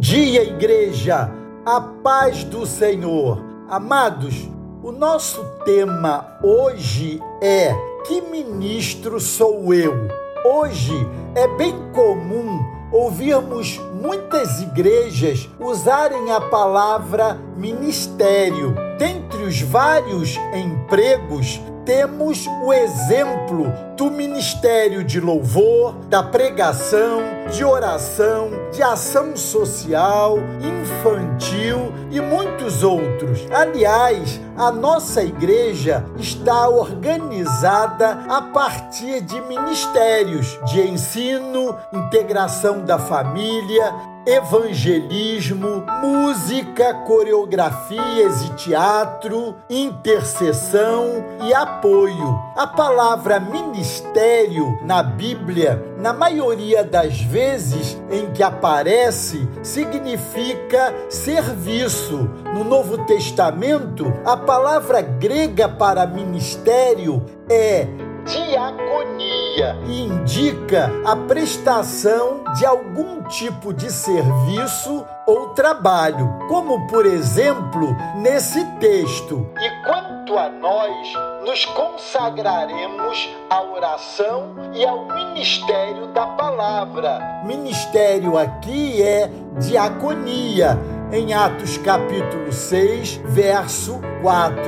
dia, igreja, a paz do Senhor. Amados, o nosso tema hoje é: Que ministro sou eu? Hoje é bem comum ouvirmos muitas igrejas usarem a palavra ministério. Dentre os vários empregos, temos o exemplo do ministério de louvor, da pregação, de oração, de ação social, infantil e muitos outros. Aliás, a nossa igreja está organizada a partir de ministérios de ensino, integração da família, evangelismo, música, coreografias e teatro, intercessão e apoio. A palavra ministério na Bíblia, na maioria das vezes em que aparece, significa serviço. No Novo Testamento, a palavra grega para ministério é diaconia e indica a prestação de algum tipo de serviço ou trabalho, como por exemplo nesse texto. E quanto a nós, nos consagraremos à oração e ao ministério da palavra. Ministério aqui é diaconia em Atos capítulo 6, verso 4.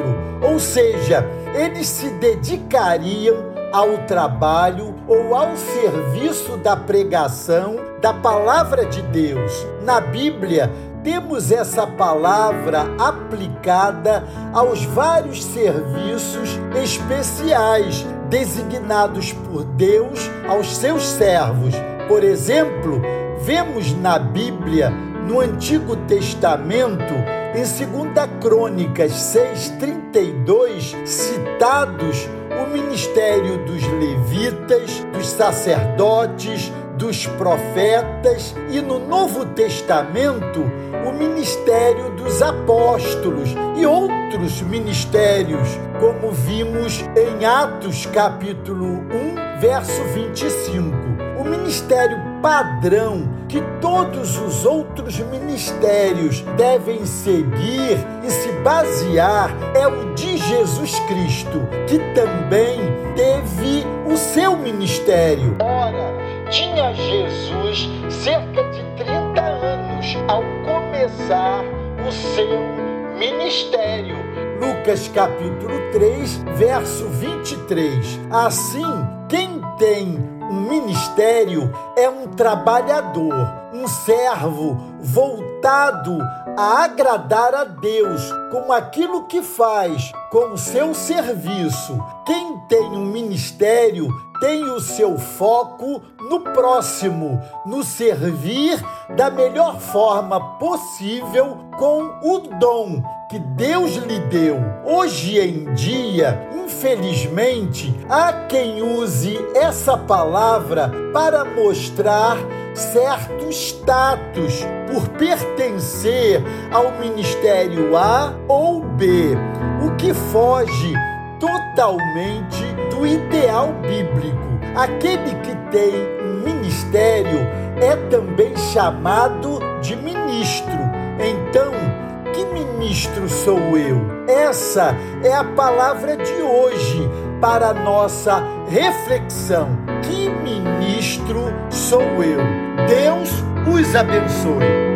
Ou seja, eles se dedicariam ao trabalho ou ao serviço da pregação da palavra de Deus. Na Bíblia, temos essa palavra aplicada aos vários serviços especiais designados por Deus aos seus servos. Por exemplo, vemos na Bíblia, no Antigo Testamento, em 2 Crônicas 6:32, citados o ministério dos levitas, dos sacerdotes, dos profetas e no Novo Testamento o ministério dos apóstolos e outros ministérios, como vimos em Atos capítulo 1, verso 25. O ministério padrão que todos os outros ministérios devem seguir e se basear é o de Jesus Cristo, que também teve o seu ministério. Ora, tinha Jesus cerca de 30 anos ao começar o seu ministério. Lucas capítulo 3, verso 23. Assim, quem tem um ministério é um trabalhador, um servo voltado a agradar a Deus com aquilo que faz, com o seu serviço. Quem tem um ministério tem o seu foco no próximo, no servir da melhor forma possível com o dom que Deus lhe deu. Hoje em dia, infelizmente, há quem use essa palavra para mostrar certo status por pertencer ao ministério A ou B, o que foge totalmente do ideal bíblico. Aquele que tem um ministério é também chamado de ministro. Então, que ministro sou eu? Essa é a palavra de hoje para nossa reflexão. Que ministro sou eu? Deus os abençoe.